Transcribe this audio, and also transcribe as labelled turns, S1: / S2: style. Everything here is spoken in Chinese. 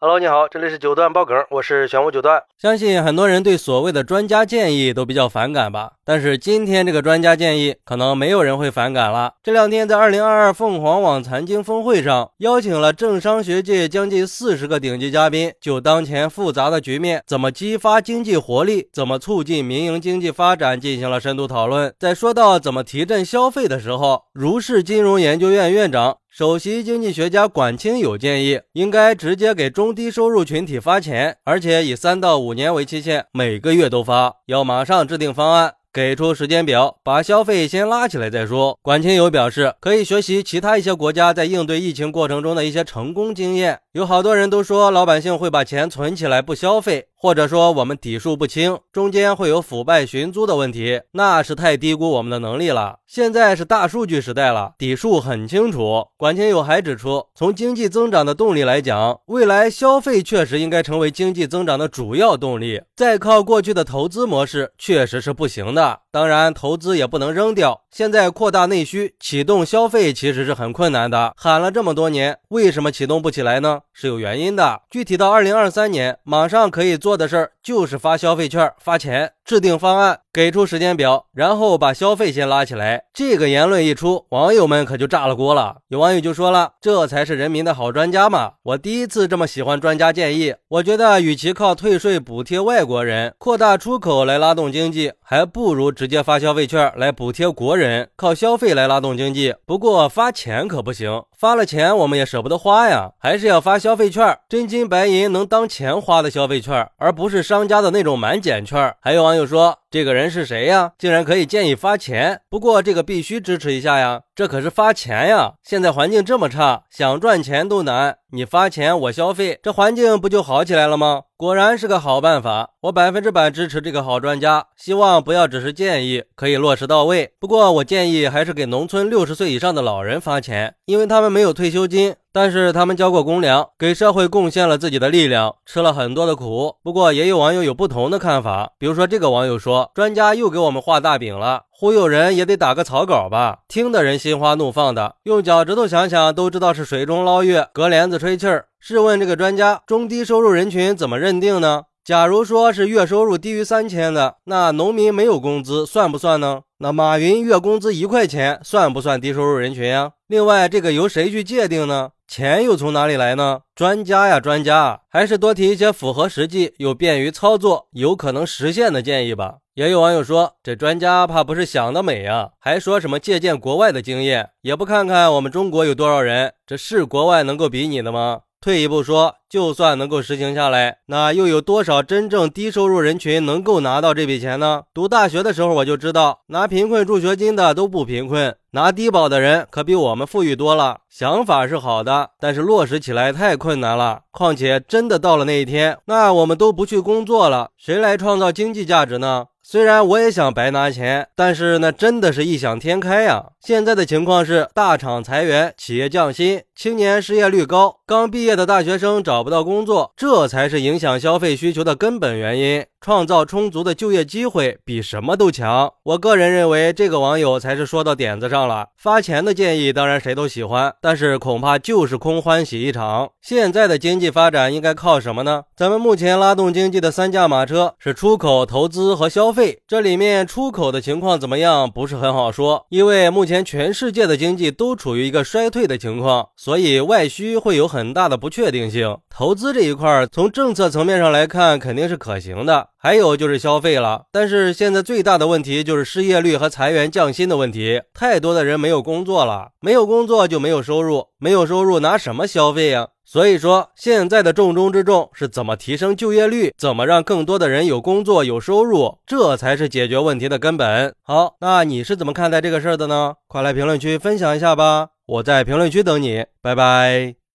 S1: Hello，你好，这里是九段爆梗，我是玄武九段。相信很多人对所谓的专家建议都比较反感吧？但是今天这个专家建议，可能没有人会反感了。这两天在二零二二凤凰网财经峰会上，邀请了政商学界将近四十个顶级嘉宾，就当前复杂的局面，怎么激发经济活力，怎么促进民营经济发展，进行了深度讨论。在说到怎么提振消费的时候，如是金融研究院院长。首席经济学家管清友建议，应该直接给中低收入群体发钱，而且以三到五年为期限，每个月都发，要马上制定方案。给出时间表，把消费先拉起来再说。管清友表示，可以学习其他一些国家在应对疫情过程中的一些成功经验。有好多人都说老百姓会把钱存起来不消费，或者说我们底数不清，中间会有腐败寻租的问题，那是太低估我们的能力了。现在是大数据时代了，底数很清楚。管清友还指出，从经济增长的动力来讲，未来消费确实应该成为经济增长的主要动力，再靠过去的投资模式确实是不行的。当然，投资也不能扔掉。现在扩大内需、启动消费其实是很困难的。喊了这么多年，为什么启动不起来呢？是有原因的。具体到二零二三年，马上可以做的事儿就是发消费券、发钱。制定方案，给出时间表，然后把消费先拉起来。这个言论一出，网友们可就炸了锅了。有网友就说了：“这才是人民的好专家嘛！我第一次这么喜欢专家建议。我觉得，与其靠退税补贴外国人、扩大出口来拉动经济，还不如直接发消费券来补贴国人，靠消费来拉动经济。不过发钱可不行，发了钱我们也舍不得花呀，还是要发消费券，真金白银能当钱花的消费券，而不是商商家的那种满减券。还有网友。说这个人是谁呀？竟然可以建议发钱？不过这个必须支持一下呀，这可是发钱呀！现在环境这么差，想赚钱都难。你发钱，我消费，这环境不就好起来了吗？果然是个好办法，我百分之百支持这个好专家。希望不要只是建议，可以落实到位。不过我建议还是给农村六十岁以上的老人发钱，因为他们没有退休金，但是他们交过公粮，给社会贡献了自己的力量，吃了很多的苦。不过也有网友有不同的看法，比如说这个网友说，专家又给我们画大饼了，忽悠人也得打个草稿吧，听的人心花怒放的，用脚趾头想想都知道是水中捞月，隔帘子吹气儿。试问这个专家，中低收入人群怎么认定呢？假如说是月收入低于三千的，那农民没有工资算不算呢？那马云月工资一块钱算不算低收入人群呀？另外，这个由谁去界定呢？钱又从哪里来呢？专家呀，专家，还是多提一些符合实际、又便于操作、有可能实现的建议吧。也有网友说，这专家怕不是想得美呀，还说什么借鉴国外的经验，也不看看我们中国有多少人，这是国外能够比拟的吗？退一步说，就算能够实行下来，那又有多少真正低收入人群能够拿到这笔钱呢？读大学的时候我就知道，拿贫困助学金的都不贫困，拿低保的人可比我们富裕多了。想法是好的，但是落实起来太困难了。况且真的到了那一天，那我们都不去工作了，谁来创造经济价值呢？虽然我也想白拿钱，但是那真的是异想天开呀！现在的情况是，大厂裁员，企业降薪，青年失业率高，刚毕业的大学生找不到工作，这才是影响消费需求的根本原因。创造充足的就业机会比什么都强。我个人认为，这个网友才是说到点子上了。发钱的建议当然谁都喜欢，但是恐怕就是空欢喜一场。现在的经济发展应该靠什么呢？咱们目前拉动经济的三驾马车是出口、投资和消费。这里面出口的情况怎么样？不是很好说，因为目前全世界的经济都处于一个衰退的情况，所以外需会有很大的不确定性。投资这一块，从政策层面上来看，肯定是可行的。还有就是消费了，但是现在最大的问题就是失业率和裁员降薪的问题，太多的人没有工作了，没有工作就没有收入，没有收入拿什么消费呀？所以说，现在的重中之重是怎么提升就业率，怎么让更多的人有工作有收入，这才是解决问题的根本。好，那你是怎么看待这个事儿的呢？快来评论区分享一下吧，我在评论区等你，拜拜。